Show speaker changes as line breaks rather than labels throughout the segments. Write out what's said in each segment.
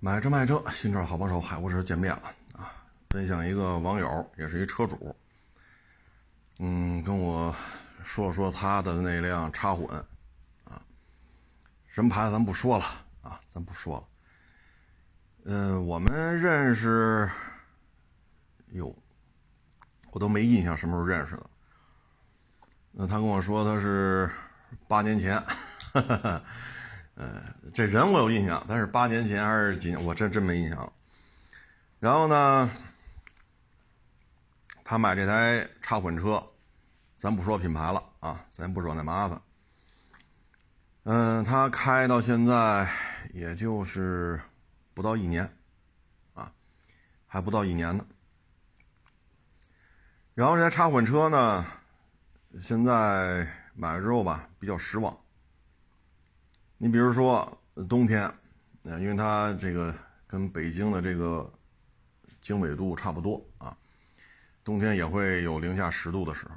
买车卖车，新车好帮手，海沃车见面了啊！分享一个网友，也是一车主，嗯，跟我说说他的那辆插混啊，什么牌子咱不说了啊，咱不说了。嗯，我们认识，哟，我都没印象什么时候认识的。那他跟我说他是八年前。哈哈。呃，这人我有印象，但是八年前还是几年，我真真没印象。然后呢，他买这台插混车，咱不说品牌了啊，咱不惹那麻烦。嗯，他开到现在也就是不到一年，啊，还不到一年呢。然后这台插混车呢，现在买了之后吧，比较失望。你比如说冬天，啊，因为它这个跟北京的这个经纬度差不多啊，冬天也会有零下十度的时候。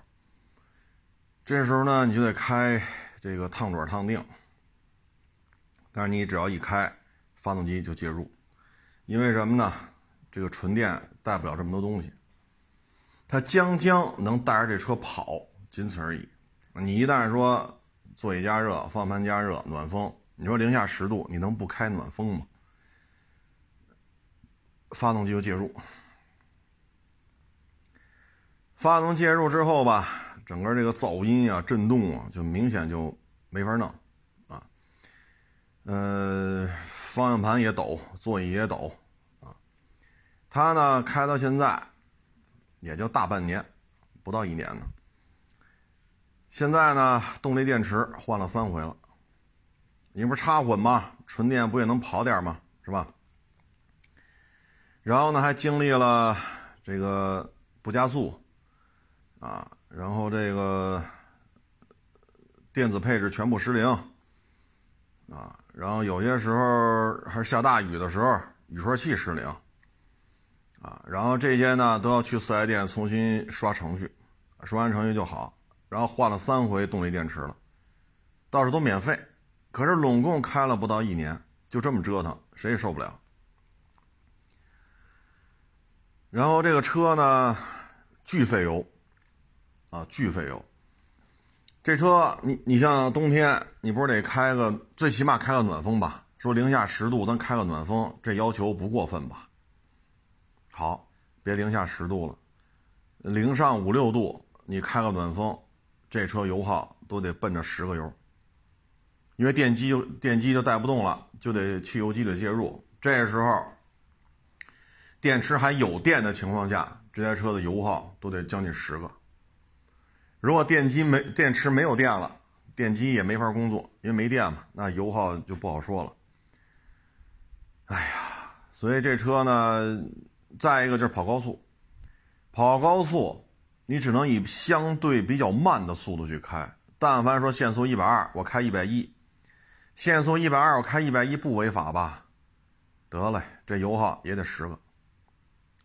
这时候呢，你就得开这个烫转烫定，但是你只要一开，发动机就介入，因为什么呢？这个纯电带不了这么多东西，它将将能带着这车跑，仅此而已。你一旦说。座椅加热，方向盘加热，暖风。你说零下十度，你能不开暖风吗？发动机就介入，发动介入之后吧，整个这个噪音啊、震动啊，就明显就没法弄啊。呃，方向盘也抖，座椅也抖啊。它呢，开到现在也就大半年，不到一年呢。现在呢，动力电池换了三回了。你不是插混吗？纯电不也能跑点吗？是吧？然后呢，还经历了这个不加速啊，然后这个电子配置全部失灵啊，然后有些时候还是下大雨的时候，雨刷器失灵啊，然后这些呢都要去四 S 店重新刷程序，刷完程序就好。然后换了三回动力电池了，倒是都免费，可是拢共开了不到一年，就这么折腾，谁也受不了。然后这个车呢，巨费油，啊，巨费油。这车你你像冬天，你不是得开个最起码开个暖风吧？说零下十度，咱开个暖风，这要求不过分吧？好，别零下十度了，零上五六度，你开个暖风。这车油耗都得奔着十个油，因为电机就电机就带不动了，就得汽油机的介入。这时候，电池还有电的情况下，这台车的油耗都得将近十个。如果电机没电池没有电了，电机也没法工作，因为没电嘛，那油耗就不好说了。哎呀，所以这车呢，再一个就是跑高速，跑高速。你只能以相对比较慢的速度去开。但凡说限速一百二，我开一百一；限速一百二，我开一百一，不违法吧？得嘞，这油耗也得十个，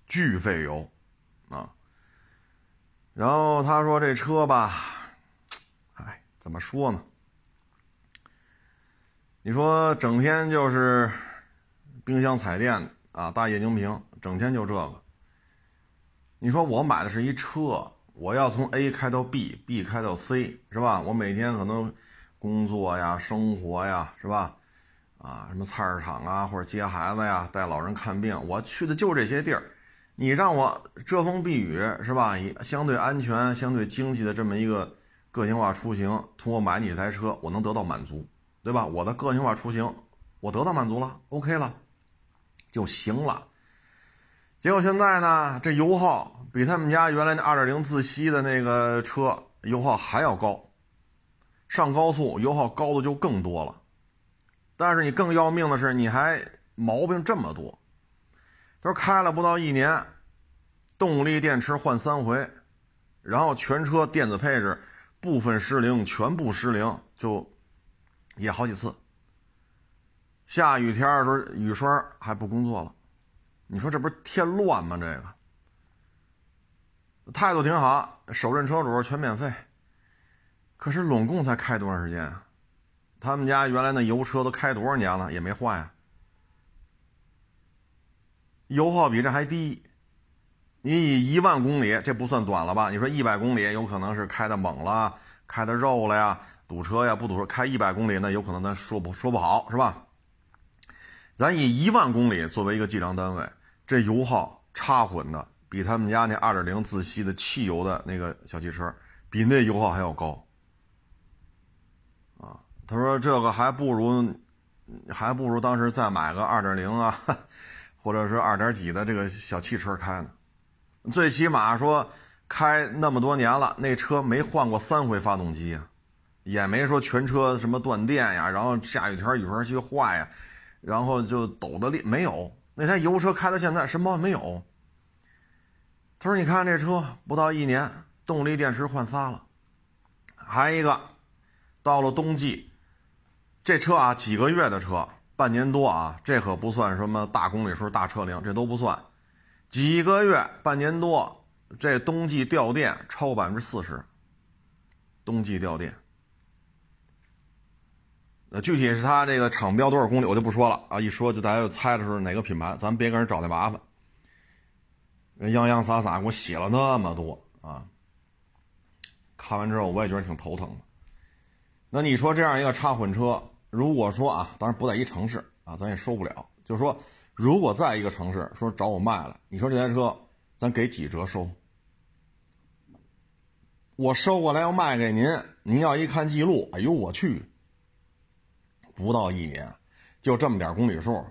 巨费油啊。然后他说这车吧，哎，怎么说呢？你说整天就是冰箱彩电啊，大液晶屏，整天就这个。你说我买的是一车。我要从 A 开到 B，B 开到 C，是吧？我每天可能工作呀、生活呀，是吧？啊，什么菜市场啊，或者接孩子呀、带老人看病，我去的就这些地儿。你让我遮风避雨，是吧？相对安全、相对经济的这么一个个性化出行，通过买你这台车，我能得到满足，对吧？我的个性化出行，我得到满足了，OK 了，就行了。结果现在呢，这油耗比他们家原来那二点零自吸的那个车油耗还要高，上高速油耗高的就更多了。但是你更要命的是，你还毛病这么多。他说开了不到一年，动力电池换三回，然后全车电子配置部分失灵，全部失灵，就也好几次。下雨天的时候，雨刷还不工作了。你说这不是添乱吗？这个态度挺好，首任车主全免费。可是拢共才开多长时间啊？他们家原来那油车都开多少年了，也没坏啊。油耗比这还低。你以一万公里，这不算短了吧？你说一百公里，有可能是开的猛了，开的肉了呀，堵车呀，不堵车。开一百公里，那有可能咱说不说不好，是吧？咱以一万公里作为一个计量单位，这油耗插混的比他们家那二点零自吸的汽油的那个小汽车，比那油耗还要高。啊，他说这个还不如，还不如当时再买个二点零啊，或者是二点几的这个小汽车开呢。最起码说开那么多年了，那车没换过三回发动机呀，也没说全车什么断电呀，然后下雨天雨刷器坏呀，然后就抖的力没有。那台油车开到现在什么毛病没有。他说：“你看这车不到一年，动力电池换仨了，还一个到了冬季，这车啊几个月的车，半年多啊，这可不算什么大公里数、大车龄，这都不算。”几个月、半年多，这冬季掉电超过百分之四十。冬季掉电，那具体是他这个厂标多少公里，我就不说了啊！一说就大家就猜的是哪个品牌，咱别跟人找那麻烦。人洋洋洒洒给我写了那么多啊，看完之后我也觉得挺头疼的。那你说这样一个插混车，如果说啊，当然不在一城市啊，咱也收不了，就是说。如果在一个城市说找我卖了，你说这台车咱给几折收？我收过来要卖给您，您要一看记录，哎呦我去，不到一年，就这么点公里数，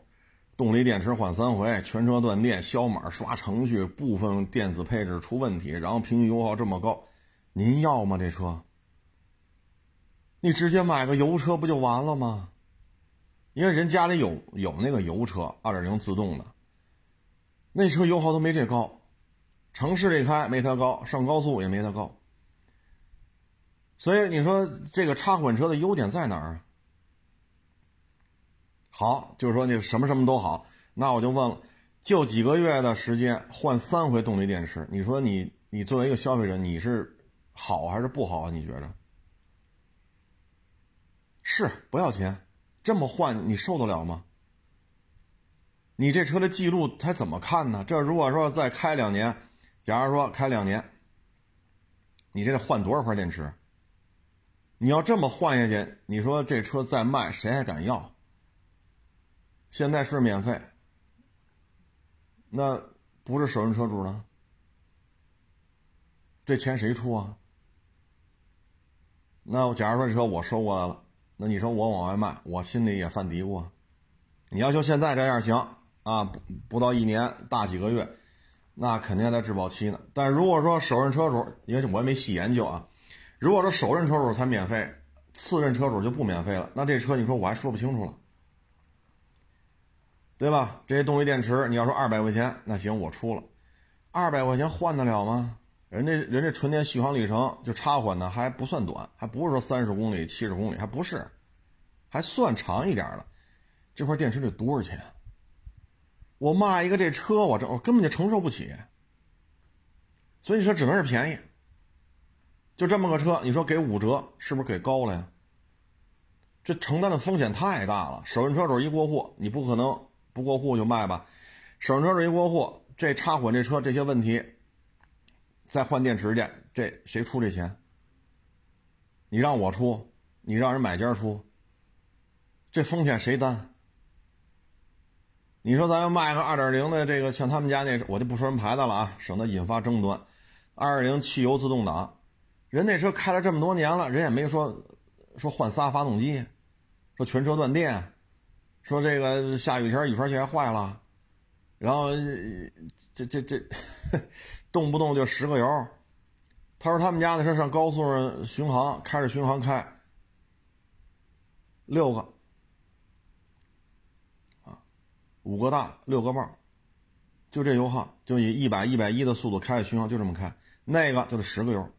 动力电池换三回，全车断电，消码刷程序，部分电子配置出问题，然后平均油耗这么高，您要吗？这车？你直接买个油车不就完了吗？因为人家里有有那个油车，二点零自动的，那车油耗都没这高，城市里开没它高，上高速也没它高。所以你说这个插混车的优点在哪儿？好，就是说你什么什么都好，那我就问了，就几个月的时间换三回动力电池，你说你你作为一个消费者，你是好还是不好啊？你觉着？是不要钱。这么换你受得了吗？你这车的记录他怎么看呢？这如果说再开两年，假如说开两年，你这得换多少块电池？你要这么换下去，你说这车再卖谁还敢要？现在是免费，那不是首任车主呢？这钱谁出啊？那假如说这车我收过来了。那你说我往外卖，我心里也犯嘀咕啊。你要就现在这样行啊，不不到一年，大几个月，那肯定在质保期呢。但如果说首任车主，因为我也没细研究啊，如果说首任车主才免费，次任车主就不免费了，那这车你说我还说不清楚了，对吧？这些动力电池，你要说二百块钱，那行我出了，二百块钱换得了吗？人家人家纯电续航里程就插混的还不算短，还不是说三十公里、七十公里，还不是，还算长一点的。这块电池得多少钱？我卖一个这车，我这我根本就承受不起。所以你说只能是便宜。就这么个车，你说给五折，是不是给高了呀？这承担的风险太大了。首任车主一过户，你不可能不过户就卖吧？首任车主一过户，这插混这车这些问题。再换电池去，这谁出这钱？你让我出，你让人买家出，这风险谁担？你说咱要卖个二点零的这个，像他们家那，我就不说什么牌子了啊，省得引发争端。二点零汽油自动挡，人那车开了这么多年了，人也没说说换仨发动机，说全车断电，说这个下雨天雨刷器还坏了，然后这这这。动不动就十个油，他说他们家的车上高速上巡航，开着巡航开六个啊，五个大六个帽，就这油耗，就以一百一百一的速度开着巡航，就这么开，那个就得十个油，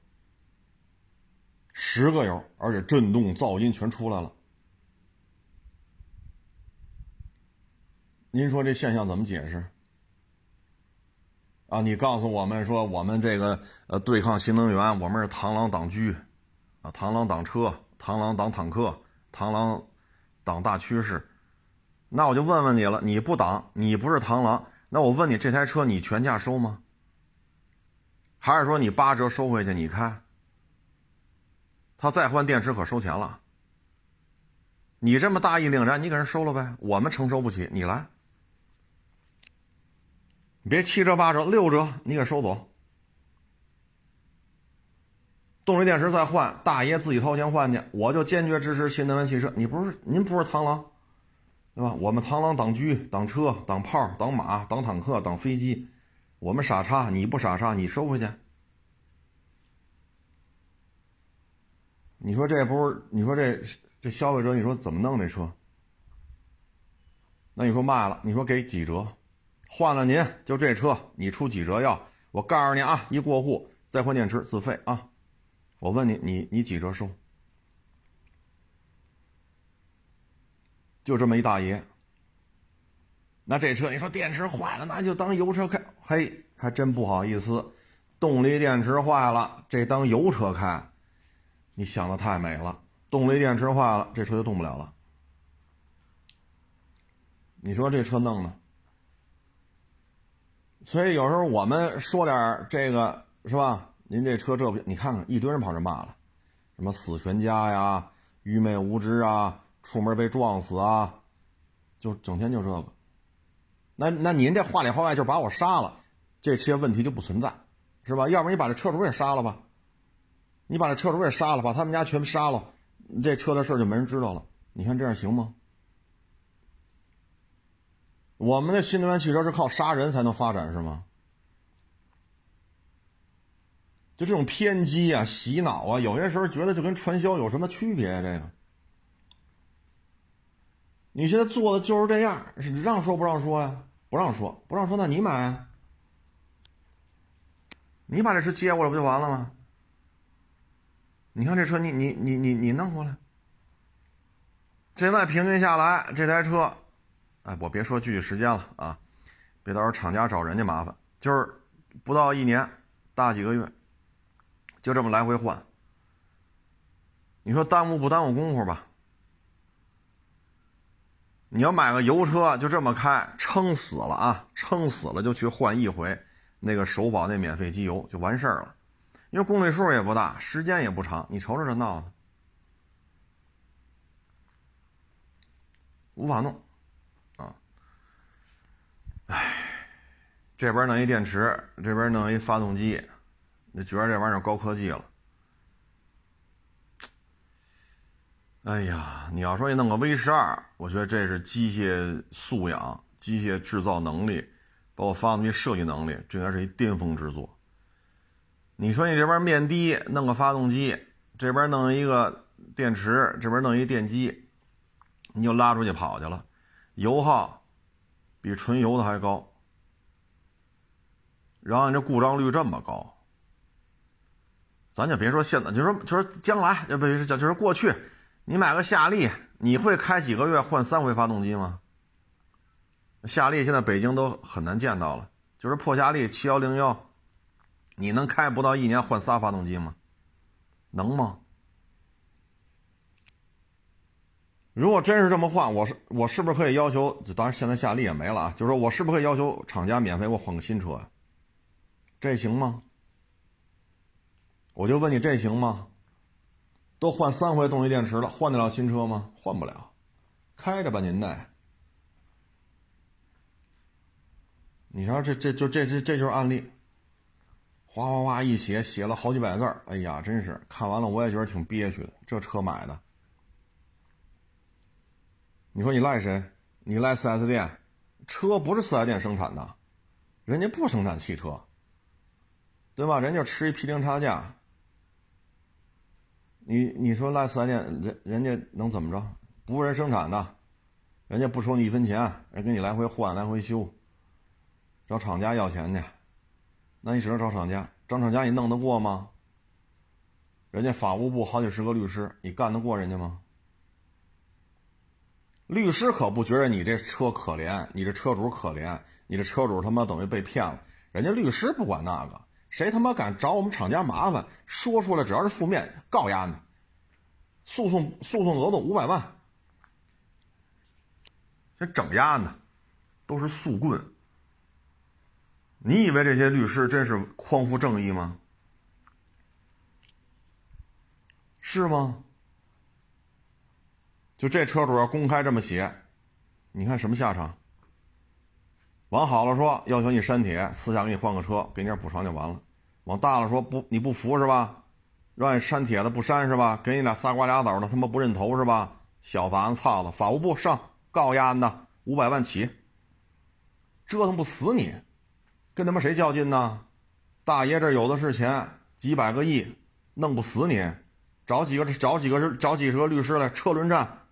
十个油，而且震动噪音全出来了。您说这现象怎么解释？啊，你告诉我们说，我们这个呃对抗新能源，我们是螳螂挡车，啊，螳螂挡车，螳螂挡坦克，螳螂挡大趋势。那我就问问你了，你不挡，你不是螳螂，那我问你，这台车你全价收吗？还是说你八折收回去你开？他再换电池可收钱了。你这么大义凛然，你给人收了呗？我们承受不起，你来。别七折八折，六折你给收走。动力电池再换，大爷自己掏钱换去，我就坚决支持新能源汽车。你不是您不是螳螂，对吧？我们螳螂挡车、挡车、挡炮、挡马、挡坦克、挡飞机，我们傻叉，你不傻叉，你收回去。你说这不是？你说这这消费者，你说怎么弄这车？那你说卖了，你说给几折？换了您就这车，你出几折要？我告诉你啊，一过户再换电池自费啊！我问你，你你几折收？就这么一大爷。那这车你说电池坏了，那就当油车开。嘿，还真不好意思，动力电池坏了，这当油车开。你想的太美了，动力电池坏了，这车就动不了了。你说这车弄的，所以有时候我们说点这个是吧？您这车这不，你看看一堆人跑这骂了，什么死全家呀、愚昧无知啊、出门被撞死啊，就整天就这个。那那您这话里话外就把我杀了，这些问题就不存在，是吧？要不然你把这车主也杀了吧？你把这车主也杀了，把他们家全杀了，这车的事就没人知道了。你看这样行吗？我们的新能源汽车是靠杀人才能发展是吗？就这种偏激啊、洗脑啊，有些时候觉得就跟传销有什么区别？这个，你现在做的就是这样，是让说不让说呀？不让说，不让说，那你买啊，你把这车接过来不就完了吗？你看这车，你你你你你弄过来。现在平均下来，这台车，哎，我别说具体时间了啊，别到时候厂家找人家麻烦。就是不到一年，大几个月，就这么来回换。你说耽误不耽误功夫吧？你要买个油车，就这么开，撑死了啊，撑死了就去换一回那个首保那免费机油就完事儿了。因为公里数也不大，时间也不长，你瞅瞅这闹的，无法弄，唉，这边弄一电池，这边弄一发动机，你觉得这玩意儿高科技了？哎呀，你要说你弄个 V 十二，我觉得这是机械素养、机械制造能力，包括发动机设计能力，这应该是一巅峰之作。你说你这边面低，弄个发动机，这边弄一个电池，这边弄一电机，你就拉出去跑去了，油耗比纯油的还高，然后你这故障率这么高，咱就别说现在，就说就说将来，就不是讲就是过去，你买个夏利，你会开几个月换三回发动机吗？夏利现在北京都很难见到了，就是破夏利七幺零幺。你能开不到一年换仨发动机吗？能吗？如果真是这么换，我是我是不是可以要求？当然现在夏利也没了啊，就是说我是不是可以要求厂家免费给我换个新车？这行吗？我就问你，这行吗？都换三回动力电池了，换得了新车吗？换不了，开着吧您得。你瞧这这就这这这就是案例。哗哗哗一写，写了好几百字儿。哎呀，真是看完了我也觉得挺憋屈的。这车买的，你说你赖谁？你赖 4S 店？车不是 4S 店生产的，人家不生产汽车，对吧？人家吃一批零差价。你你说赖 4S 店，人人家能怎么着？不是人生产的，人家不收你一分钱，人给你来回换来回修，找厂家要钱去。那你只能找厂家，找厂家你弄得过吗？人家法务部好几十个律师，你干得过人家吗？律师可不觉得你这车可怜，你这车主可怜，你这车主他妈等于被骗了。人家律师不管那个，谁他妈敢找我们厂家麻烦，说出来只要是负面，告丫呢，诉讼诉讼额度五百万，这整丫呢，都是速棍。你以为这些律师真是匡扶正义吗？是吗？就这车主要公开这么写，你看什么下场？往好了说，要求你删帖，私下给你换个车，给你点补偿就完了；往大了说，不你不服是吧？让你删帖子不删是吧？给你俩仨瓜俩枣的，他妈不认头是吧？小杂子操子，法务部上告丫的五百万起，折腾不死你，跟他妈谁较劲呢？大爷这有的是钱，几百个亿，弄不死你。找几个找几个找几十个律师来车轮战，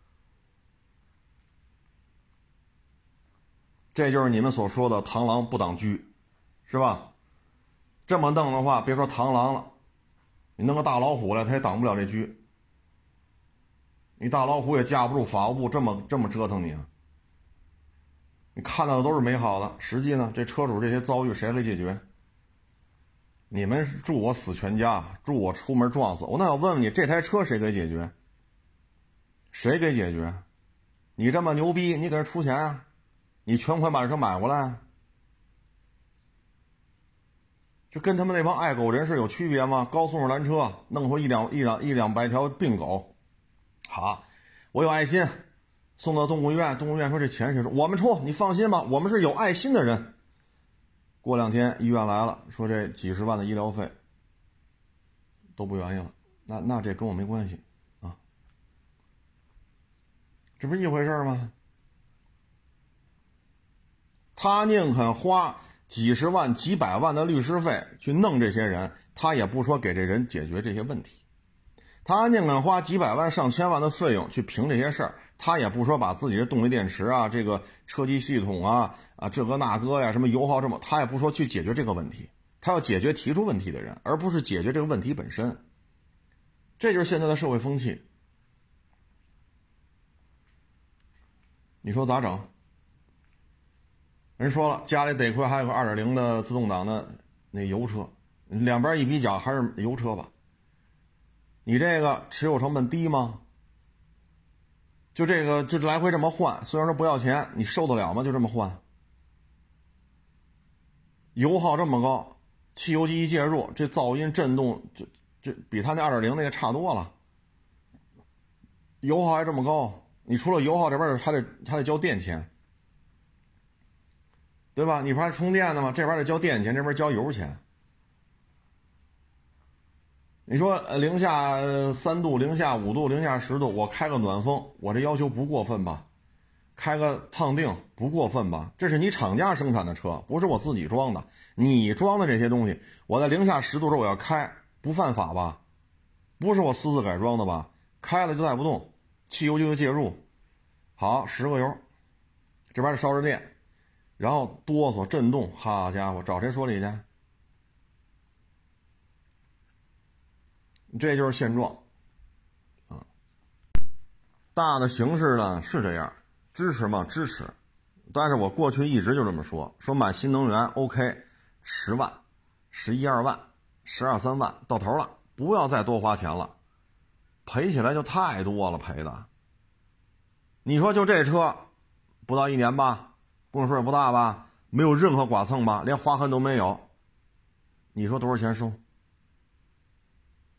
这就是你们所说的螳螂不挡车，是吧？这么弄的话，别说螳螂了，你弄个大老虎来，他也挡不了这车。你大老虎也架不住法务部这么这么折腾你啊！你看到的都是美好的，实际呢，这车主这些遭遇谁来解决？你们祝我死全家，祝我出门撞死我。那我问问你，这台车谁给解决？谁给解决？你这么牛逼，你给人出钱啊？你全款把这车买过来？这跟他们那帮爱狗人士有区别吗？高速上拦车，弄出一两一两一两百条病狗，好，我有爱心，送到动物医院。动物医院说这钱谁出？我们出，你放心吧，我们是有爱心的人。过两天医院来了，说这几十万的医疗费都不愿意了，那那这跟我没关系啊，这不是一回事吗？他宁肯花几十万、几百万的律师费去弄这些人，他也不说给这人解决这些问题。他宁肯花几百万、上千万的费用去评这些事儿，他也不说把自己的动力电池啊、这个车机系统啊、啊这个那个呀、什么油耗这么，他也不说去解决这个问题。他要解决提出问题的人，而不是解决这个问题本身。这就是现在的社会风气。你说咋整？人说了，家里得亏还有个二点零的自动挡的那油车，两边一比较还是油车吧。你这个持有成本低吗？就这个就来回这么换，虽然说不要钱，你受得了吗？就这么换，油耗这么高，汽油机一介入，这噪音震动，这这比他那二点零那个差多了。油耗还这么高，你除了油耗这边还得还得交电钱，对吧？你不还充电的吗？这边得交电钱，这边交油钱。你说呃零下三度、零下五度、零下十度，我开个暖风，我这要求不过分吧？开个烫定不过分吧？这是你厂家生产的车，不是我自己装的。你装的这些东西，我在零下十度时候我要开，不犯法吧？不是我私自改装的吧？开了就带不动，汽油就会介入。好，十个油，这边是烧着电，然后哆嗦震动，好家伙，找谁说理去？这就是现状，啊，大的形势呢是这样，支持吗？支持，但是我过去一直就这么说，说买新能源 OK，十万、十一二万、十二三万到头了，不要再多花钱了，赔起来就太多了，赔的。你说就这车，不到一年吧，公里数也不大吧，没有任何剐蹭吧，连划痕都没有，你说多少钱收？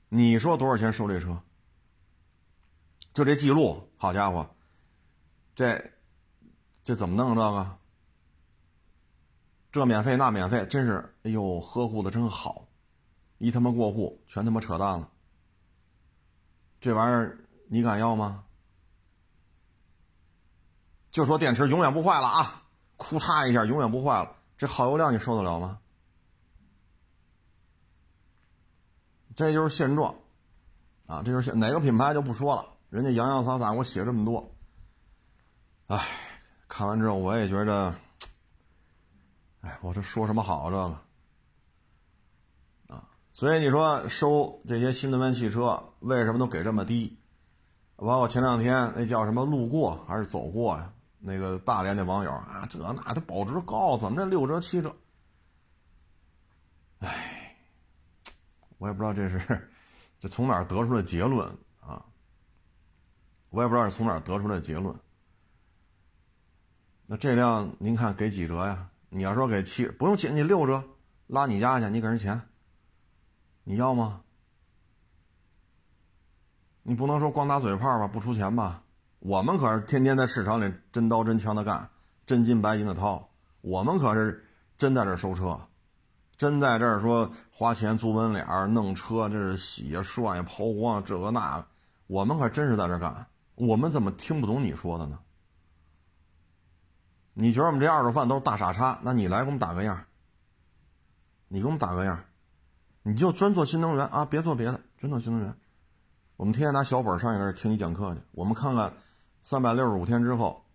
你说多少钱收这车？就这记录，好家伙，这这怎么弄这个？这免费那免费，真是哎呦，呵护的真好，一他妈过户全他妈扯淡了。这玩意儿你敢要吗？就说电池永远不坏了啊，库嚓一下永远不坏了，这耗油量你受得了吗？这就是现状，啊，这就是哪个品牌就不说了，人家洋洋洒洒给我写这么多，哎，看完之后我也觉着，哎，我这说什么好这个，啊，所以你说收这些新能源汽车为什么都给这么低？包括前两天那叫什么路过还是走过呀？那个大连的网友啊，这那他保值高，怎么这六折七折？哎。我也不知道这是这从哪得出的结论啊！我也不知道是从哪得出的结论。那这辆您看给几折呀？你要说给七不用七，你六折拉你家去，你给人钱，你要吗？你不能说光打嘴炮吧，不出钱吧？我们可是天天在市场里真刀真枪的干，真金白银的掏。我们可是真在这收车，真在这儿说花钱租门脸儿弄车，这是洗呀、涮呀、抛光这个那个。我们可真是在这干。我们怎么听不懂你说的呢？你觉得我们这二手贩都是大傻叉？那你来给我们打个样，你给我们打个样，你就专做新能源啊，别做别的，专做新能源。我们天天拿小本上你那儿听你讲课去，我们看看三百六十五天之后，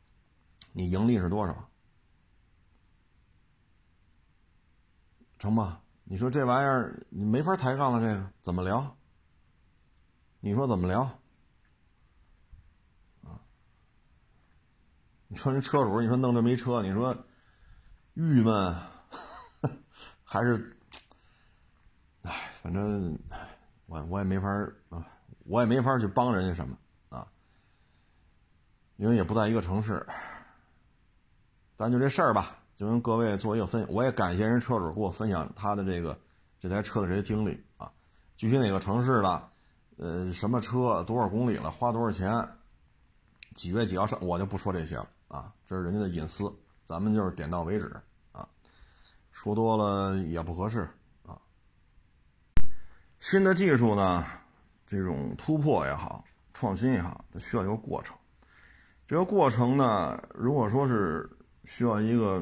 你盈利是多少？成吧？你说这玩意儿你没法抬杠了，这个怎么聊？你说怎么聊？啊？你说人车主，你说弄这么一车，你说郁闷 还是？哎，反正我我也没法啊。我也没法去帮人家什么，因为也不在一个城市。咱就这事儿吧，就跟各位做一个分享。我也感谢人车主给我分享他的这个这台车的这些经历啊，具体哪个城市的，呃，什么车，多少公里了，花多少钱，几月几号上，我就不说这些了啊，这是人家的隐私，咱们就是点到为止啊，说多了也不合适啊。新的技术呢？这种突破也好，创新也好，它需要一个过程。这个过程呢，如果说是需要一个，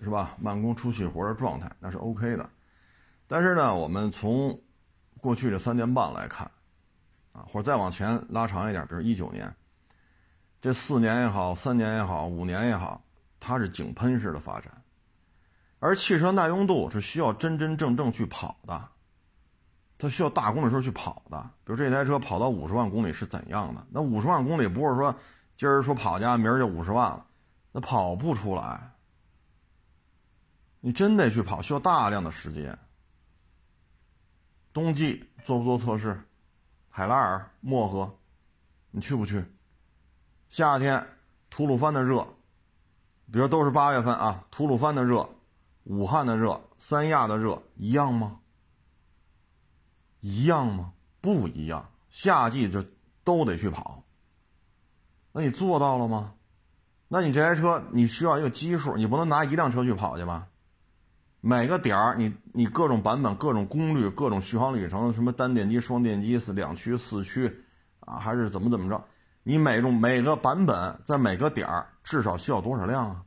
是吧，慢工出细活的状态，那是 OK 的。但是呢，我们从过去这三年半来看，啊，或者再往前拉长一点，比如一九年，这四年也好，三年也好，五年也好，它是井喷式的发展，而汽车耐用度是需要真真正正去跑的。它需要大公里数去跑的，比如这台车跑到五十万公里是怎样的？那五十万公里不是说今儿说跑家，明儿就五十万了，那跑不出来。你真得去跑，需要大量的时间。冬季做不做测试？海拉尔、漠河，你去不去？夏天吐鲁番的热，比如都是八月份啊，吐鲁番的热、武汉的热、三亚的热一样吗？一样吗？不一样。夏季就都得去跑。那你做到了吗？那你这台车你需要一个基数，你不能拿一辆车去跑去吧？每个点儿你你各种版本、各种功率、各种续航里程，什么单电机、双电机、四两驱、四驱，啊，还是怎么怎么着？你每种每个版本在每个点儿至少需要多少辆啊？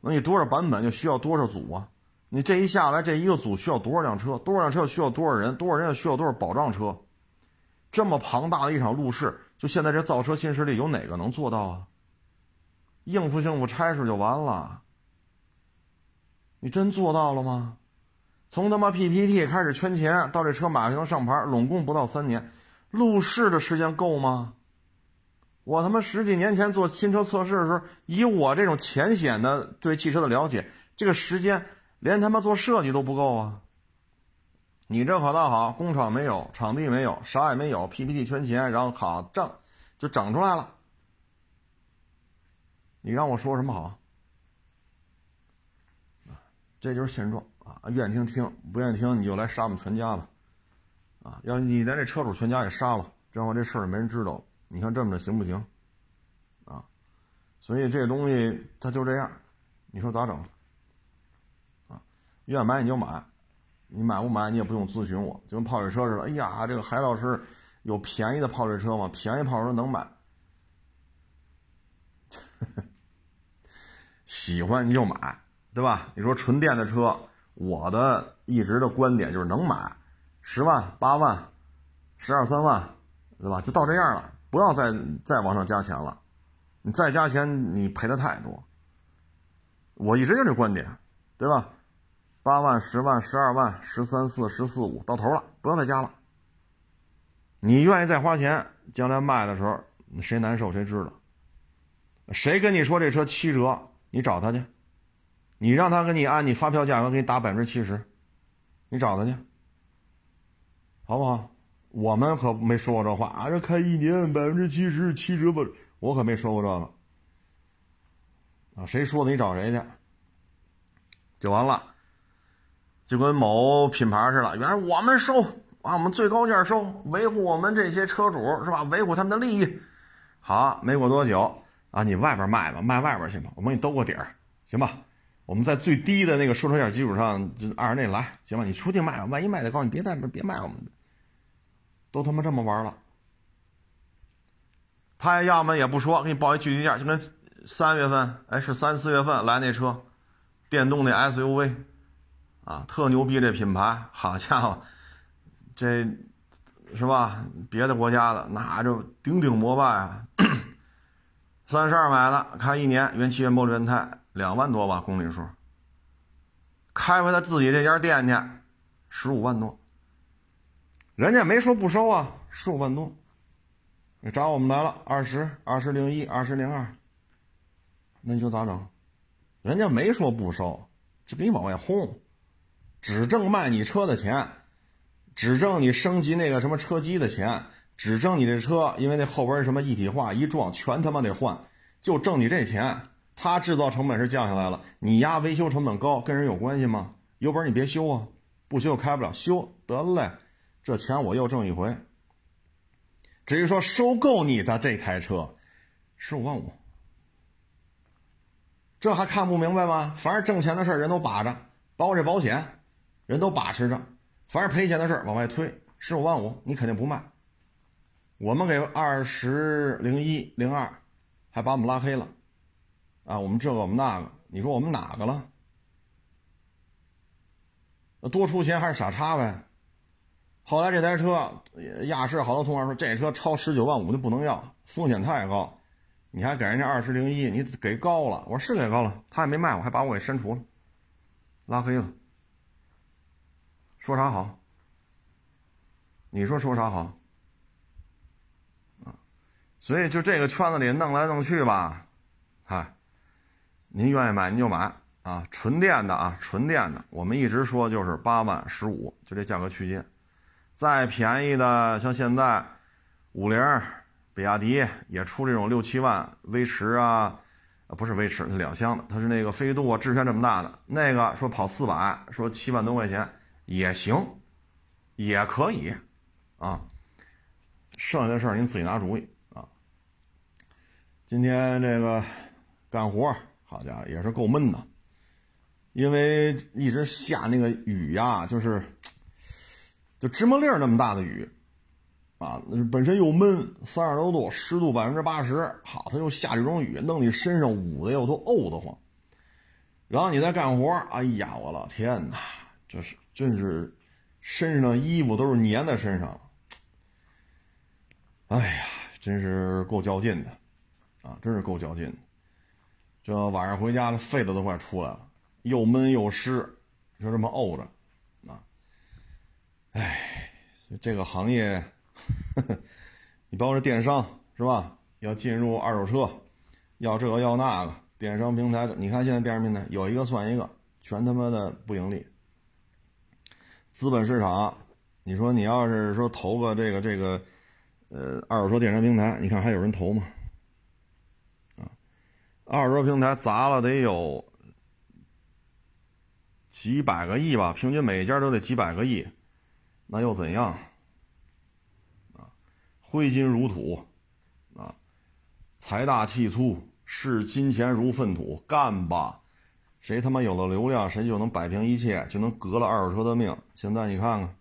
那你多少版本就需要多少组啊？你这一下来，这一个组需要多少辆车？多少辆车需要多少人？多少人又需要多少保障车？这么庞大的一场路试，就现在这造车新势力有哪个能做到啊？应付应付差事就完了。你真做到了吗？从他妈 PPT 开始圈钱，到这车马上能上牌，拢共不到三年，路试的时间够吗？我他妈十几年前做新车测试的时候，以我这种浅显的对汽车的了解，这个时间。连他妈做设计都不够啊！你这可倒好，工厂没有，场地没有，啥也没有，PPT 圈钱，然后好整，就整出来了。你让我说什么好？这就是现状啊！愿意听听，不愿意听你就来杀我们全家吧！啊，要你连这车主全家给杀了，这样这事儿没人知道。你看这么着行不行？啊，所以这东西它就这样，你说咋整？啊愿买你就买，你买不买你也不用咨询我，就跟泡水车似的。哎呀，这个海老师有便宜的泡水车吗？便宜泡水车能买，喜欢你就买，对吧？你说纯电的车，我的一直的观点就是能买，十万、八万、十二三万，对吧？就到这样了，不要再再往上加钱了，你再加钱你赔的太多。我一直就这观点，对吧？八万、十万、十二万、十三四、十四五，到头了，不要再加了。你愿意再花钱，将来卖的时候，谁难受谁知道。谁跟你说这车七折，你找他去，你让他给你按你发票价格给你打百分之七十，你找他去，好不好？我们可没说过这话啊！这开一年百分之七十七折不？我可没说过这个啊！谁说的？你找谁去？就完了。就跟某品牌似的，原来我们收啊，我们最高价收，维护我们这些车主是吧？维护他们的利益。好，没过多久啊，你外边卖吧，卖外边去吧，我们给你兜个底儿，行吧？我们在最低的那个收车价基础上，就按着那来，行吧？你出去卖吧，万一卖的高，你别在别卖我们，都他妈这么玩了。他要么也不说，给你报一具体价，就跟三月份，哎，是三四月份来那车，电动那 SUV。啊，特牛逼！这品牌，好家伙，这是吧？别的国家的那就顶顶膜拜啊！三十二买的，开一年，原漆原玻璃原胎，两万多吧公里数。开回他自己这家店去，十五万多。人家没说不收啊，十五万多。你找我们来了，二十二十零一，二十零二，那你说咋整？人家没说不收，就给你往外轰。只挣卖你车的钱，只挣你升级那个什么车机的钱，只挣你这车，因为那后边什么一体化一撞，全他妈得换，就挣你这钱。他制造成本是降下来了，你压维修成本高，跟人有关系吗？有本事你别修啊，不修开不了，修得嘞，这钱我又挣一回。至于说收购你的这台车，十五万五，这还看不明白吗？凡是挣钱的事人都把着，包括这保险。人都把持着，凡是赔钱的事往外推，十五万五，你肯定不卖。我们给二十零一零二，还把我们拉黑了，啊，我们这个我们那个，你说我们哪个了？那多出钱还是傻叉呗？后来这台车，亚市好多同行说这车超十九万五就不能要，风险太高。你还给人家二十零一，你给高了。我说是给高了，他也没卖我，还把我给删除了，拉黑了。说啥好？你说说啥好？啊，所以就这个圈子里弄来弄去吧，嗨，您愿意买您就买啊，纯电的啊，纯电的，我们一直说就是八万十五，就这价格区间。再便宜的，像现在五菱、比亚迪也出这种六七万，威驰啊，不是威驰，是两厢的，它是那个飞度啊，致炫这么大的那个，说跑四百，说七万多块钱。也行，也可以，啊，剩下的事儿您自己拿主意啊。今天这个干活，好家伙，也是够闷的，因为一直下那个雨呀，就是就芝麻粒儿那么大的雨，啊，本身又闷，三十多度，湿度百分之八十，好，它又下这种雨，弄你身上捂的又都怄得慌。然后你再干活，哎呀，我老天哪，这是。真是身上衣服都是粘在身上，哎呀，真是够较劲的，啊，真是够较劲的。这晚上回家，了，肺子都快出来了，又闷又湿，就这么沤着，啊，哎，这个行业，你包括电商是吧？要进入二手车，要这个要那个，电商平台，你看现在电商平台有一个算一个，全他妈的不盈利。资本市场，你说你要是说投个这个这个，呃，二手车电商平台，你看还有人投吗？啊，二手车平台砸了得有几百个亿吧，平均每家都得几百个亿，那又怎样？啊，挥金如土，啊，财大气粗，视金钱如粪土，干吧！谁他妈有了流量，谁就能摆平一切，就能革了二手车的命。现在你看看，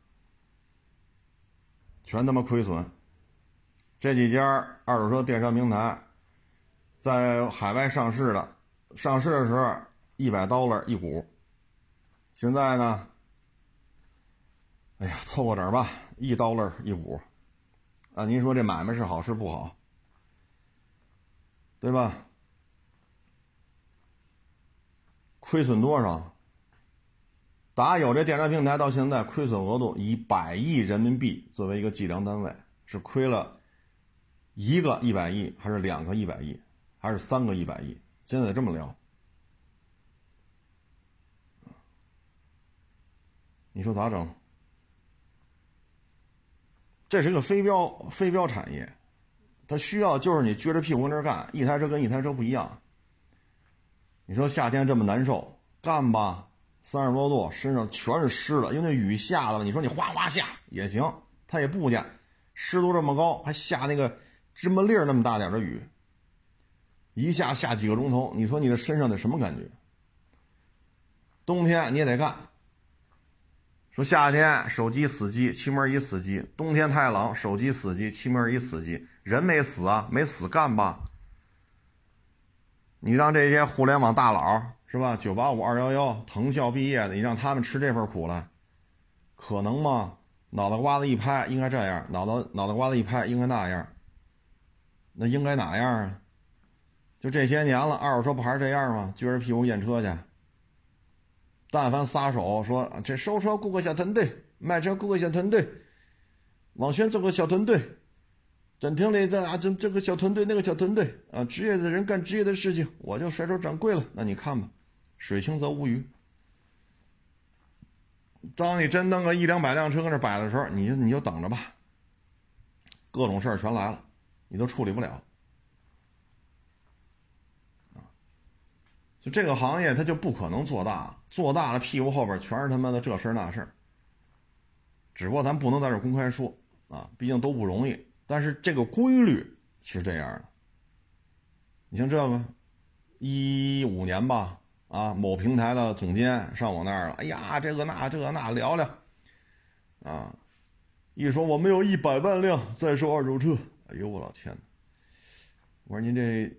全他妈亏损。这几家二手车电商平台，在海外上市的，上市的时候一百刀了一股，现在呢，哎呀，凑合点吧，一刀了一股。啊，您说这买卖是好是不好？对吧？亏损多少？打有这电商平台到现在，亏损额度以百亿人民币作为一个计量单位，是亏了一个一百亿，还是两个一百亿，还是三个一百亿？现在这么聊，你说咋整？这是一个非标非标产业，它需要就是你撅着屁股跟这干，一台车跟一台车不一样。你说夏天这么难受，干吧，三十多度，身上全是湿的，因为那雨下的，你说你哗哗下也行，它也不下，湿度这么高，还下那个芝麻粒儿那么大点的雨，一下下几个钟头，你说你这身上得什么感觉？冬天你也得干。说夏天手机死机，气门一死机；冬天太冷，手机死机，气门一死机。人没死啊，没死干吧？你让这些互联网大佬是吧？九八五、二幺幺、藤校毕业的，你让他们吃这份苦了，可能吗？脑袋瓜子一拍，应该这样；脑袋脑袋瓜子一拍，应该那样。那应该哪样啊？就这些年了，二手车不还是这样吗？撅着屁股验车去。但凡撒手说这收车雇个小团队，卖车雇个小团队，网宣做个小团队，展厅里的啊这这个小团队那个小团队啊，职业的人干职业的事情，我就甩手掌柜了。那你看吧，水清则无鱼。当你真弄个一两百辆车搁那摆的时候，你就你就等着吧，各种事儿全来了，你都处理不了。就这个行业，它就不可能做大，做大了屁股后边全是他妈的这事儿那事儿。只不过咱不能在这公开说啊，毕竟都不容易。但是这个规律是这样的。你像这个，一五年吧，啊，某平台的总监上我那儿了，哎呀，这个那这个那聊聊，啊，一说我们有一百万辆在售二手车，哎呦我老天，我说您这。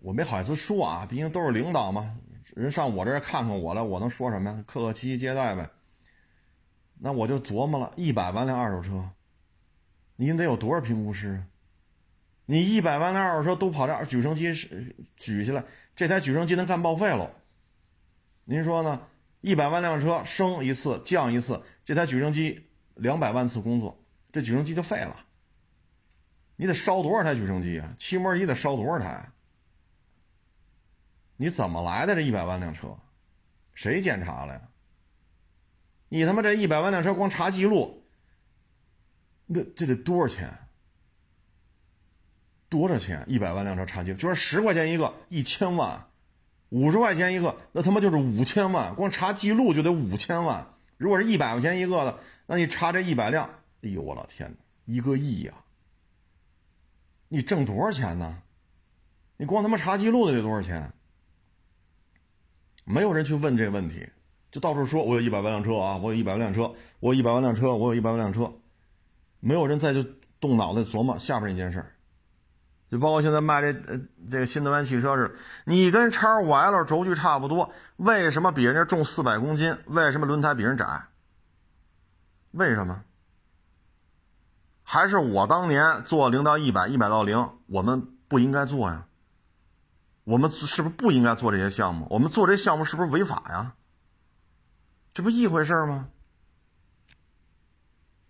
我没好意思说啊，毕竟都是领导嘛，人上我这儿看看我来，我能说什么呀？客客气气接待呗。那我就琢磨了，一百万辆二手车，您得有多少评估师？你一百万辆二手车都跑这举升机举起来，这台举升机能干报废了。您说呢？一百万辆车升一次降一次，这台举升机两百万次工作，这举升机就废了。你得烧多少台举升机啊？漆膜仪得烧多少台？你怎么来的这一百万辆车？谁检查了呀？你他妈这一百万辆车光查记录，那这得多少钱？多少钱？一百万辆车查记录，就是十块钱一个，一千万；五十块钱一个，那他妈就是五千万，光查记录就得五千万。如果是一百块钱一个的，那你查这一百辆，哎呦我老天哪，一个亿呀！你挣多少钱呢？你光他妈查记录的得多少钱？没有人去问这个问题，就到处说：“我有一百万辆车啊，我有一百万辆车，我有一百万辆车，我有一百万辆车。”没有人再去动脑袋琢磨下边那件事就包括现在卖这呃这个新能源汽车是，你跟叉五 L 轴距差不多，为什么比人家重四百公斤？为什么轮胎比人窄？为什么？还是我当年做零到一百，一百到零，我们不应该做呀？我们是不是不应该做这些项目？我们做这项目是不是违法呀？这不一回事吗？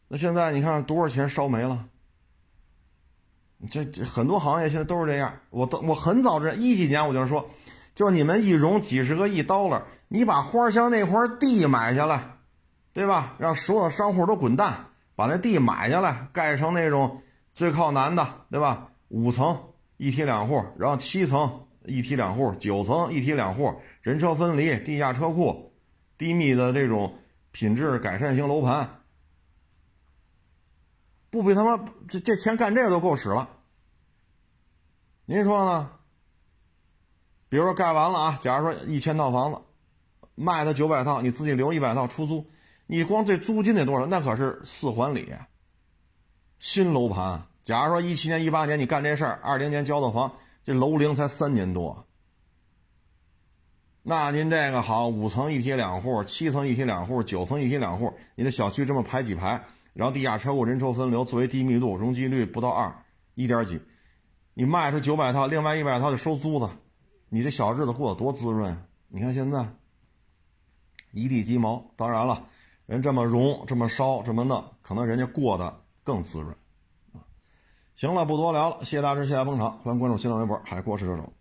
那现在你看多少钱烧没了？这这很多行业现在都是这样。我都我很早之前一几年我就说，就你们一融几十个亿刀了，你把花乡那块地买下来，对吧？让所有商户都滚蛋，把那地买下来，盖成那种最靠南的，对吧？五层一梯两户，然后七层。一梯两户，九层一梯两户，人车分离，地下车库，低密的这种品质改善型楼盘，不比他妈这这钱干这个都够使了。您说呢？比如说盖完了啊，假如说一千套房子，卖他九百套，你自己留一百套出租，你光这租金得多少？那可是四环里新楼盘。假如说一七年、一八年你干这事儿，二零年交的房。这楼龄才三年多，那您这个好，五层一梯两户，七层一梯两户，九层一梯两户，你这小区这么排几排，然后地下车库、人车分流，作为低密度，容积率不到二，一点几，你卖出九百套，另外一百套就收租子，你这小日子过得多滋润？你看现在一地鸡毛，当然了，人这么融、这么烧、这么弄，可能人家过得更滋润。行了，不多聊了，谢谢大师，谢谢捧场，欢迎关注新浪微博“海阔试车手”。